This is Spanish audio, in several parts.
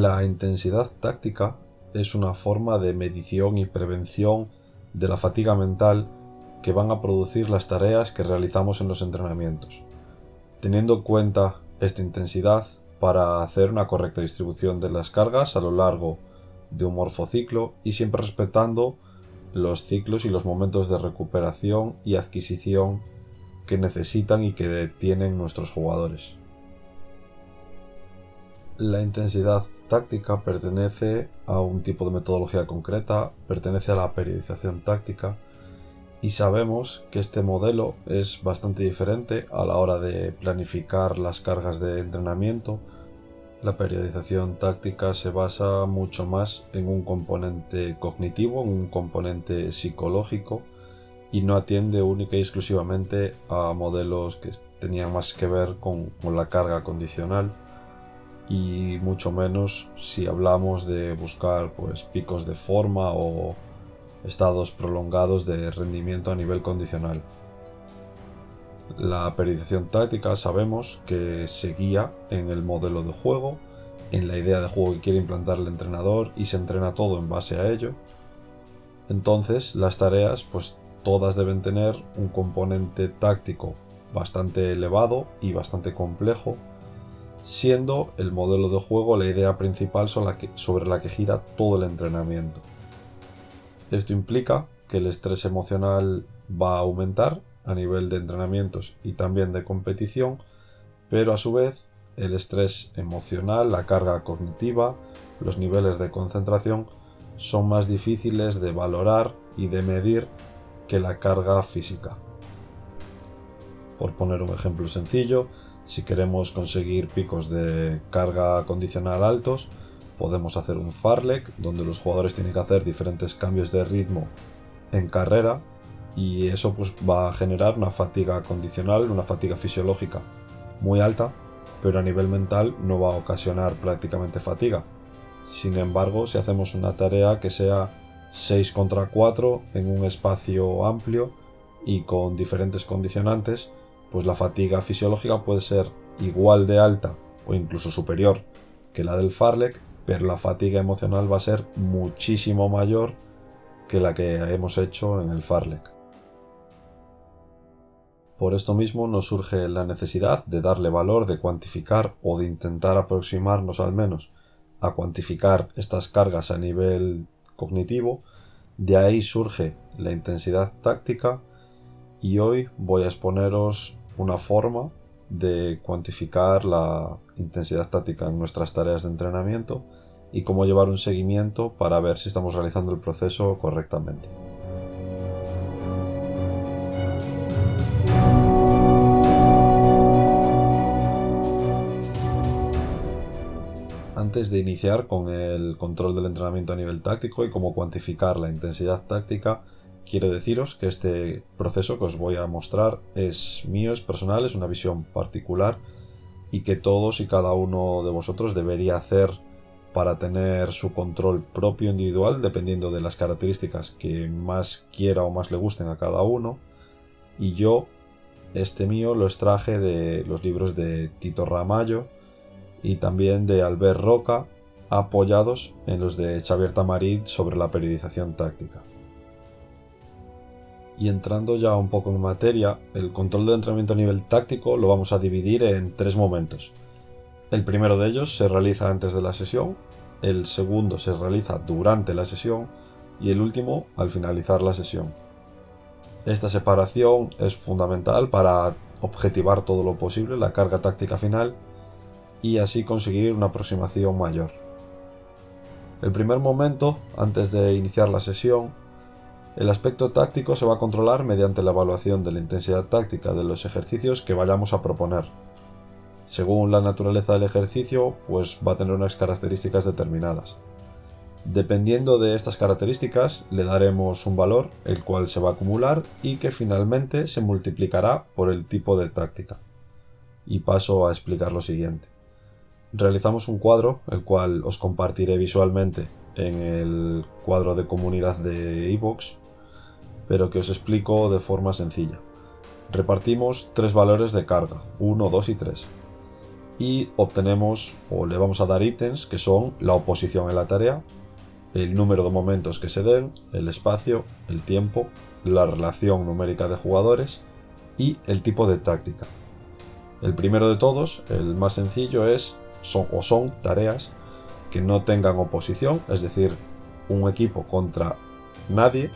La intensidad táctica es una forma de medición y prevención de la fatiga mental que van a producir las tareas que realizamos en los entrenamientos, teniendo en cuenta esta intensidad para hacer una correcta distribución de las cargas a lo largo de un morfociclo y siempre respetando los ciclos y los momentos de recuperación y adquisición que necesitan y que tienen nuestros jugadores. La intensidad táctica pertenece a un tipo de metodología concreta, pertenece a la periodización táctica y sabemos que este modelo es bastante diferente a la hora de planificar las cargas de entrenamiento. La periodización táctica se basa mucho más en un componente cognitivo, en un componente psicológico y no atiende única y exclusivamente a modelos que tenían más que ver con, con la carga condicional y mucho menos si hablamos de buscar pues picos de forma o estados prolongados de rendimiento a nivel condicional. La periodización táctica sabemos que se guía en el modelo de juego, en la idea de juego que quiere implantar el entrenador y se entrena todo en base a ello. Entonces las tareas pues todas deben tener un componente táctico bastante elevado y bastante complejo siendo el modelo de juego la idea principal sobre la que gira todo el entrenamiento. Esto implica que el estrés emocional va a aumentar a nivel de entrenamientos y también de competición, pero a su vez el estrés emocional, la carga cognitiva, los niveles de concentración son más difíciles de valorar y de medir que la carga física. Por poner un ejemplo sencillo, si queremos conseguir picos de carga condicional altos, podemos hacer un farlek donde los jugadores tienen que hacer diferentes cambios de ritmo en carrera y eso pues va a generar una fatiga condicional, una fatiga fisiológica muy alta, pero a nivel mental no va a ocasionar prácticamente fatiga. Sin embargo, si hacemos una tarea que sea 6 contra 4 en un espacio amplio y con diferentes condicionantes, pues la fatiga fisiológica puede ser igual de alta o incluso superior que la del Farlek, pero la fatiga emocional va a ser muchísimo mayor que la que hemos hecho en el Farlek. Por esto mismo nos surge la necesidad de darle valor, de cuantificar o de intentar aproximarnos al menos a cuantificar estas cargas a nivel cognitivo. De ahí surge la intensidad táctica y hoy voy a exponeros una forma de cuantificar la intensidad táctica en nuestras tareas de entrenamiento y cómo llevar un seguimiento para ver si estamos realizando el proceso correctamente. Antes de iniciar con el control del entrenamiento a nivel táctico y cómo cuantificar la intensidad táctica, Quiero deciros que este proceso que os voy a mostrar es mío, es personal, es una visión particular y que todos y cada uno de vosotros debería hacer para tener su control propio individual dependiendo de las características que más quiera o más le gusten a cada uno. Y yo, este mío, lo extraje de los libros de Tito Ramallo y también de Albert Roca, apoyados en los de Xavier Tamarit sobre la periodización táctica. Y entrando ya un poco en materia, el control de entrenamiento a nivel táctico lo vamos a dividir en tres momentos. El primero de ellos se realiza antes de la sesión, el segundo se realiza durante la sesión y el último al finalizar la sesión. Esta separación es fundamental para objetivar todo lo posible la carga táctica final y así conseguir una aproximación mayor. El primer momento, antes de iniciar la sesión, El aspecto táctico se va a controlar mediante la evaluación de la intensidad táctica de los ejercicios que vayamos a proponer. Según la naturaleza del ejercicio, pues va a tener unas características determinadas. Dependiendo de estas características, le daremos un valor, el cual se va a acumular y que finalmente se multiplicará por el tipo de táctica. Y paso a explicar lo siguiente. Realizamos un cuadro, el cual os compartiré visualmente en el cuadro de comunidad de iVoox pero que os explico de forma sencilla. Repartimos tres valores de carga, 1, 2 y 3. Y obtenemos o le vamos a dar ítems que son la oposición en la tarea, el número de momentos que se den, el espacio, el tiempo, la relación numérica de jugadores y el tipo de táctica. El primero de todos, el más sencillo, es son, o son tareas que no tengan oposición, es decir, un equipo contra nadie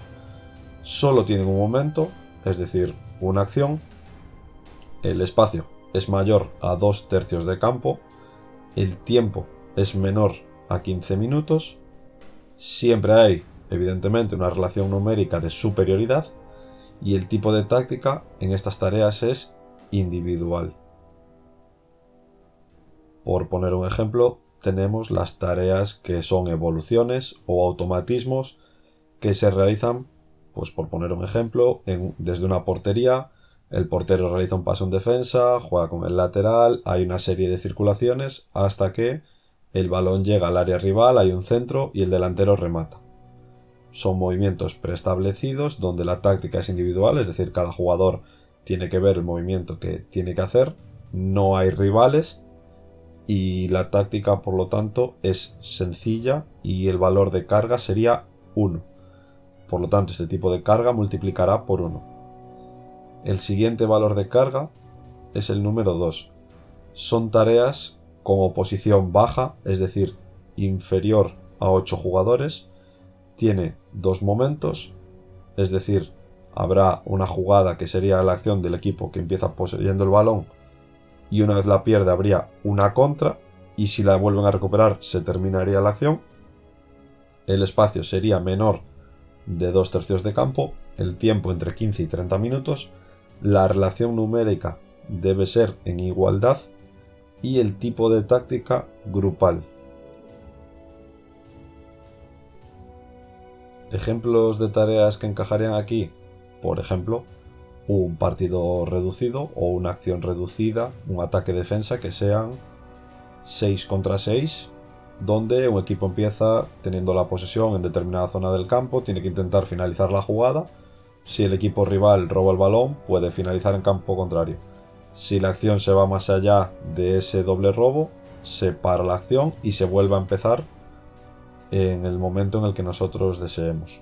solo tienen un momento, es decir, una acción. El espacio es mayor a 2 tercios de campo. El tiempo es menor a 15 minutos. Siempre hay, evidentemente, una relación numérica de superioridad. Y el tipo de táctica en estas tareas es individual. Por poner un ejemplo, tenemos las tareas que son evoluciones o automatismos que se realizan pues por poner un ejemplo, desde una portería, el portero realiza un paso en defensa, juega con el lateral, hay una serie de circulaciones hasta que el balón llega al área rival, hay un centro y el delantero remata. Son movimientos preestablecidos donde la táctica es individual, es decir, cada jugador tiene que ver el movimiento que tiene que hacer, no hay rivales y la táctica por lo tanto es sencilla y el valor de carga sería 1. Por lo tanto, este tipo de carga multiplicará por 1. El siguiente valor de carga es el número 2. Son tareas con oposición baja, es decir, inferior a 8 jugadores. Tiene dos momentos, es decir, habrá una jugada que sería la acción del equipo que empieza poseyendo el balón y una vez la pierde habría una contra y si la vuelven a recuperar se terminaría la acción. El espacio sería menor de 2 tercios de campo, el tiempo entre 15 y 30 minutos, la relación numérica debe ser en igualdad y el tipo de táctica grupal. Ejemplos de tareas que encajarían aquí, por ejemplo, un partido reducido o una acción reducida, un ataque-defensa que sean 6 contra 6 donde un equipo empieza teniendo la posesión en determinada zona del campo, tiene que intentar finalizar la jugada. Si el equipo rival roba el balón, puede finalizar en campo contrario. Si la acción se va más allá de ese doble robo, se para la acción y se vuelve a empezar en el momento en el que nosotros deseemos.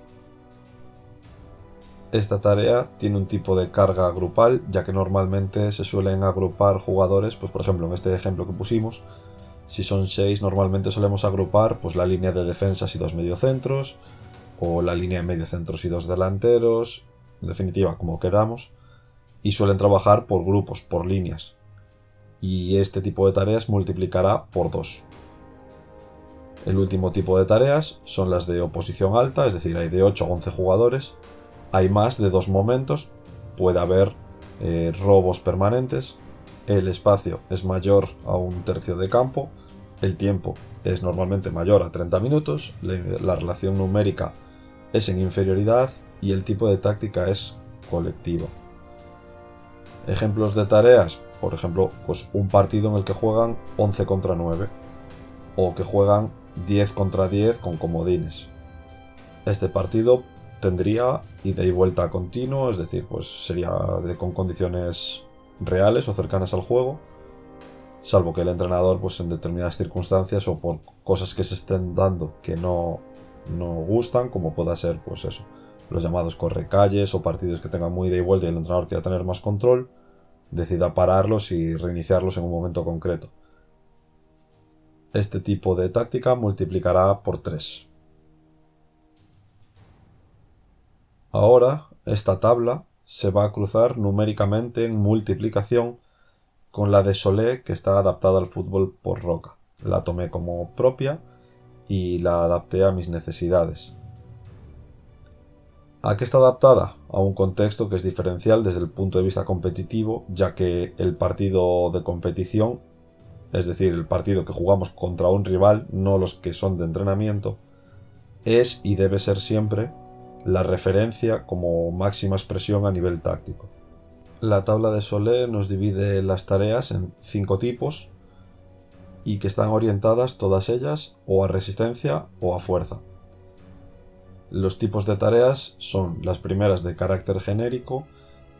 Esta tarea tiene un tipo de carga grupal, ya que normalmente se suelen agrupar jugadores, pues por ejemplo en este ejemplo que pusimos, si son 6, normalmente solemos agrupar pues, la línea de defensas y dos mediocentros, o la línea de mediocentros y dos delanteros, en definitiva, como queramos, y suelen trabajar por grupos, por líneas. Y este tipo de tareas multiplicará por 2. El último tipo de tareas son las de oposición alta, es decir, hay de 8 a 11 jugadores, hay más de dos momentos, puede haber eh, robos permanentes, el espacio es mayor a un tercio de campo, el tiempo es normalmente mayor a 30 minutos, la relación numérica es en inferioridad y el tipo de táctica es colectivo. Ejemplos de tareas, por ejemplo, pues un partido en el que juegan 11 contra 9 o que juegan 10 contra 10 con comodines. Este partido tendría ida y vuelta continuo, es decir, pues sería con condiciones reales o cercanas al juego salvo que el entrenador pues en determinadas circunstancias o por cosas que se estén dando que no, no gustan, como pueda ser pues eso, los llamados correcalles o partidos que tengan muy de y vuelta y el entrenador quiera tener más control, decida pararlos y reiniciarlos en un momento concreto. Este tipo de táctica multiplicará por 3. Ahora, esta tabla se va a cruzar numéricamente en multiplicación con la de Solé que está adaptada al fútbol por Roca. La tomé como propia y la adapté a mis necesidades. ¿A qué está adaptada? A un contexto que es diferencial desde el punto de vista competitivo, ya que el partido de competición, es decir, el partido que jugamos contra un rival, no los que son de entrenamiento, es y debe ser siempre la referencia como máxima expresión a nivel táctico. La tabla de Solé nos divide las tareas en cinco tipos y que están orientadas todas ellas o a resistencia o a fuerza. Los tipos de tareas son las primeras de carácter genérico,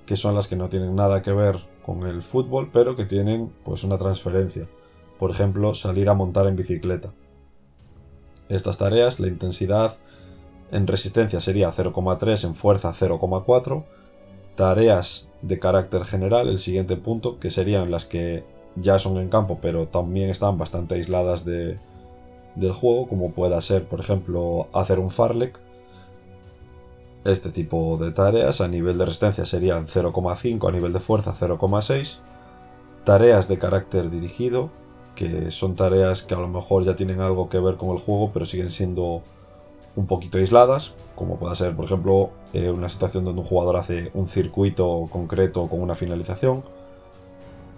que son las que no tienen nada que ver con el fútbol, pero que tienen pues una transferencia. Por ejemplo, salir a montar en bicicleta. Estas tareas, la intensidad en resistencia sería 0,3, en fuerza 0,4. Tareas de carácter general, el siguiente punto, que serían las que ya son en campo, pero también están bastante aisladas de, del juego, como pueda ser, por ejemplo, hacer un farlek, este tipo de tareas a nivel de resistencia serían 0,5, a nivel de fuerza 0,6. Tareas de carácter dirigido, que son tareas que a lo mejor ya tienen algo que ver con el juego, pero siguen siendo un poquito aisladas, como puede ser, por ejemplo, eh, una situación donde un jugador hace un circuito concreto con una finalización.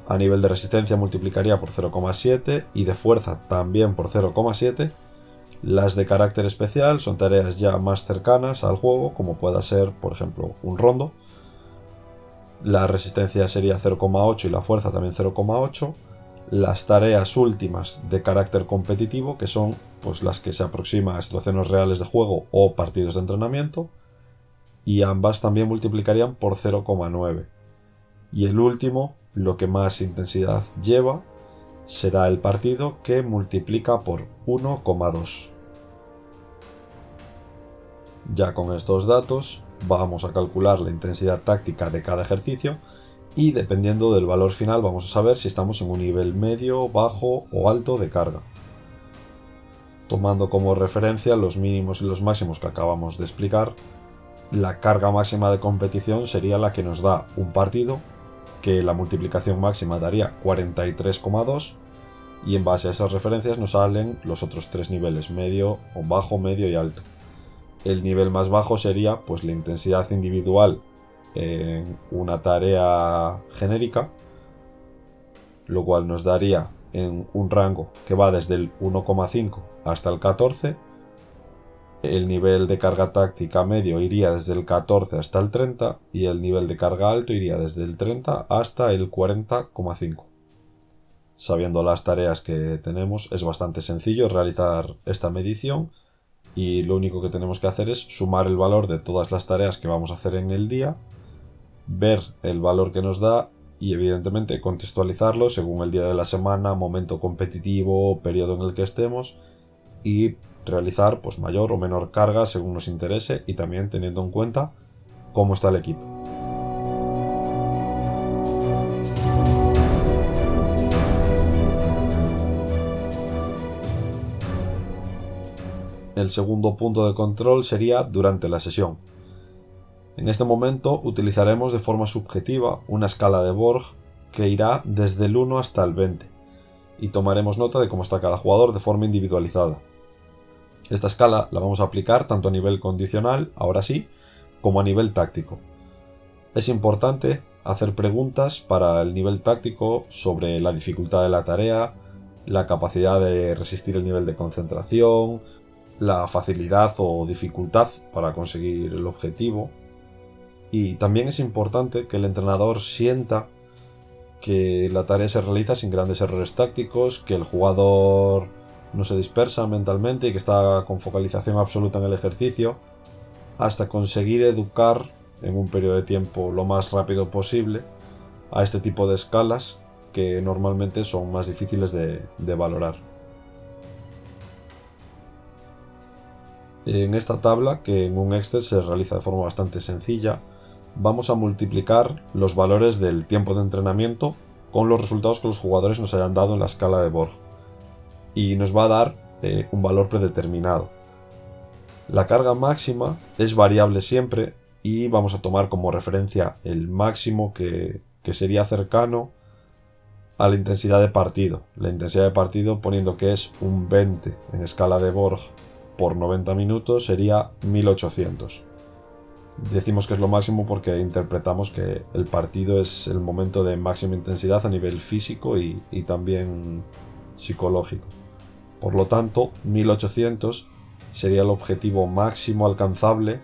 A nivel de resistencia multiplicaría por 0,7 y de fuerza también por 0,7 las de carácter especial son tareas ya más cercanas al juego, como pueda ser, por ejemplo, un rondo. La resistencia sería 0,8 y la fuerza también 0,8. Las tareas últimas de carácter competitivo, que son pues, las que se aproximan a situaciones reales de juego o partidos de entrenamiento. Y ambas también multiplicarían por 0,9. Y el último, lo que más intensidad lleva, será el partido que multiplica por 1,2. Ya con estos datos vamos a calcular la intensidad táctica de cada ejercicio y dependiendo del valor final vamos a saber si estamos en un nivel medio, bajo o alto de carga. Tomando como referencia los mínimos y los máximos que acabamos de explicar, la carga máxima de competición sería la que nos da un partido, que la multiplicación máxima daría 43,2 y en base a esas referencias nos salen los otros tres niveles, medio, bajo, medio y alto. El nivel más bajo sería pues la intensidad individual en una tarea genérica, lo cual nos daría en un rango que va desde el 1,5 hasta el 14. El nivel de carga táctica medio iría desde el 14 hasta el 30 y el nivel de carga alto iría desde el 30 hasta el 40,5. Sabiendo las tareas que tenemos es bastante sencillo realizar esta medición y lo único que tenemos que hacer es sumar el valor de todas las tareas que vamos a hacer en el día, ver el valor que nos da y evidentemente contextualizarlo según el día de la semana, momento competitivo, periodo en el que estemos y realizar pues mayor o menor carga según nos interese y también teniendo en cuenta cómo está el equipo. El segundo punto de control sería durante la sesión. En este momento utilizaremos de forma subjetiva una escala de Borg que irá desde el 1 hasta el 20 y tomaremos nota de cómo está cada jugador de forma individualizada. Esta escala la vamos a aplicar tanto a nivel condicional, ahora sí, como a nivel táctico. Es importante hacer preguntas para el nivel táctico sobre la dificultad de la tarea, la capacidad de resistir el nivel de concentración, la facilidad o dificultad para conseguir el objetivo. Y también es importante que el entrenador sienta que la tarea se realiza sin grandes errores tácticos, que el jugador no se dispersa mentalmente y que está con focalización absoluta en el ejercicio, hasta conseguir educar en un periodo de tiempo lo más rápido posible a este tipo de escalas que normalmente son más difíciles de, valorar. En esta tabla, que en un Excel se realiza de forma bastante sencilla, vamos a multiplicar los valores del tiempo de entrenamiento con los resultados que los jugadores nos hayan dado en la escala de Borg. Y nos va a dar eh, un valor predeterminado. La carga máxima es variable siempre y vamos a tomar como referencia el máximo que, que sería cercano a la intensidad de partido. La intensidad de partido poniendo que es un 20 en escala de Borg por 90 minutos sería 1800. Decimos que es lo máximo porque interpretamos que el partido es el momento de máxima intensidad a nivel físico y, también psicológico. Por lo tanto, 1800 sería el objetivo máximo alcanzable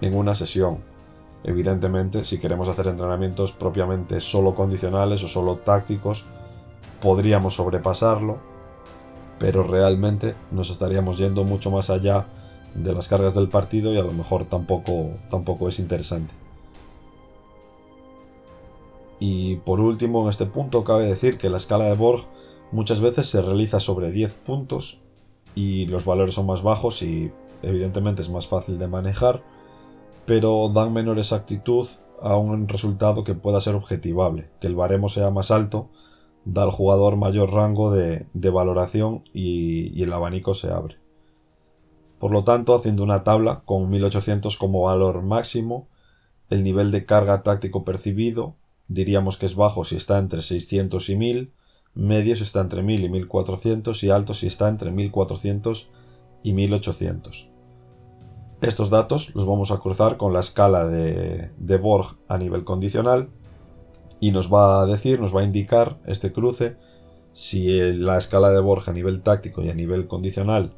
en una sesión. Evidentemente, si queremos hacer entrenamientos propiamente solo condicionales o solo tácticos, podríamos sobrepasarlo, pero realmente nos estaríamos yendo mucho más allá de las cargas del partido y a lo mejor tampoco, tampoco es interesante. Y por último, en este punto cabe decir que la escala de Borg muchas veces se realiza sobre 10 puntos y los valores son más bajos y evidentemente es más fácil de manejar, pero dan menor exactitud a un resultado que pueda ser objetivable, que el baremo sea más alto, da al jugador mayor rango de, valoración y el abanico se abre. Por lo tanto, haciendo una tabla con 1800 como valor máximo, el nivel de carga táctico percibido diríamos que es bajo si está entre 600 y 1000, medio si está entre 1000 y 1400 y alto si está entre 1400 y 1800. Estos datos los vamos a cruzar con la escala de, de Borg a nivel condicional y nos va a decir, nos va a indicar este cruce si la escala de Borg a nivel táctico y a nivel condicional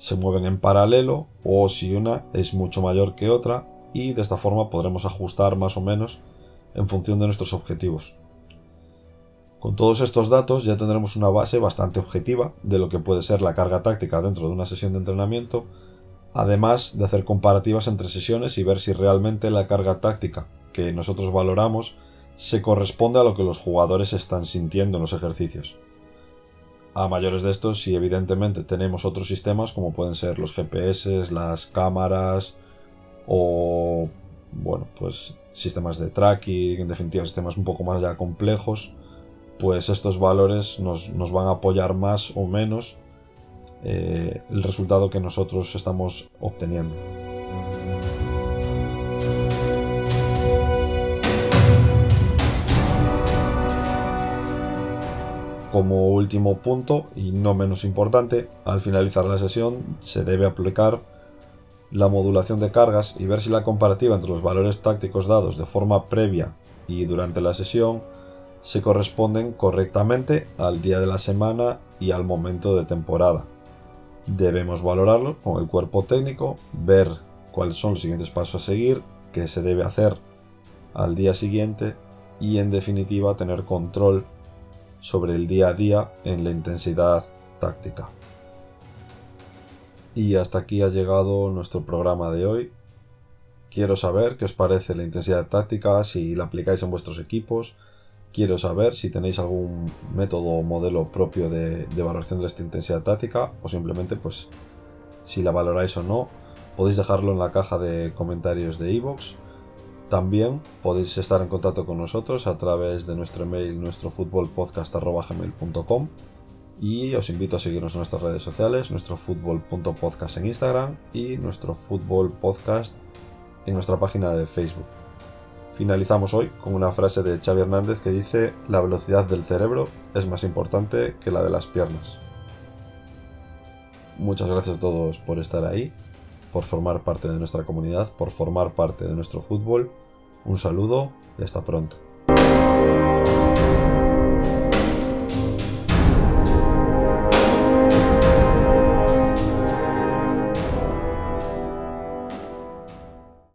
se mueven en paralelo o si una es mucho mayor que otra y de esta forma podremos ajustar más o menos en función de nuestros objetivos. Con todos estos datos ya tendremos una base bastante objetiva de lo que puede ser la carga táctica dentro de una sesión de entrenamiento, además de hacer comparativas entre sesiones y ver si realmente la carga táctica que nosotros valoramos se corresponde a lo que los jugadores están sintiendo en los ejercicios a mayores de estos, si evidentemente tenemos otros sistemas como pueden ser los GPS, las cámaras o bueno, pues sistemas de tracking, en definitiva sistemas un poco más ya complejos, pues estos valores nos, van a apoyar más o menos eh, el resultado que nosotros estamos obteniendo. Como último punto, y no menos importante, al finalizar la sesión se debe aplicar la modulación de cargas y ver si la comparativa entre los valores tácticos dados de forma previa y durante la sesión se corresponden correctamente al día de la semana y al momento de temporada. Debemos valorarlo con el cuerpo técnico, ver cuáles son los siguientes pasos a seguir, qué se debe hacer al día siguiente y en definitiva tener control sobre el día a día en la intensidad táctica. Y hasta aquí ha llegado nuestro programa de hoy. Quiero saber qué os parece la intensidad táctica, si la aplicáis en vuestros equipos. Quiero saber si tenéis algún método o modelo propio de, valoración de esta intensidad táctica o simplemente pues si la valoráis o no. Podéis dejarlo en la caja de comentarios de iVoox también podéis estar en contacto con nosotros a través de nuestro email, nuestro futbolpodcast.gmail.com y os invito a seguirnos en nuestras redes sociales, nuestro fútbol.podcast en Instagram y nuestro fútbol podcast en nuestra página de Facebook. Finalizamos hoy con una frase de Xavi Hernández que dice la velocidad del cerebro es más importante que la de las piernas. Muchas gracias a todos por estar ahí por formar parte de nuestra comunidad, por formar parte de nuestro fútbol. Un saludo y hasta pronto.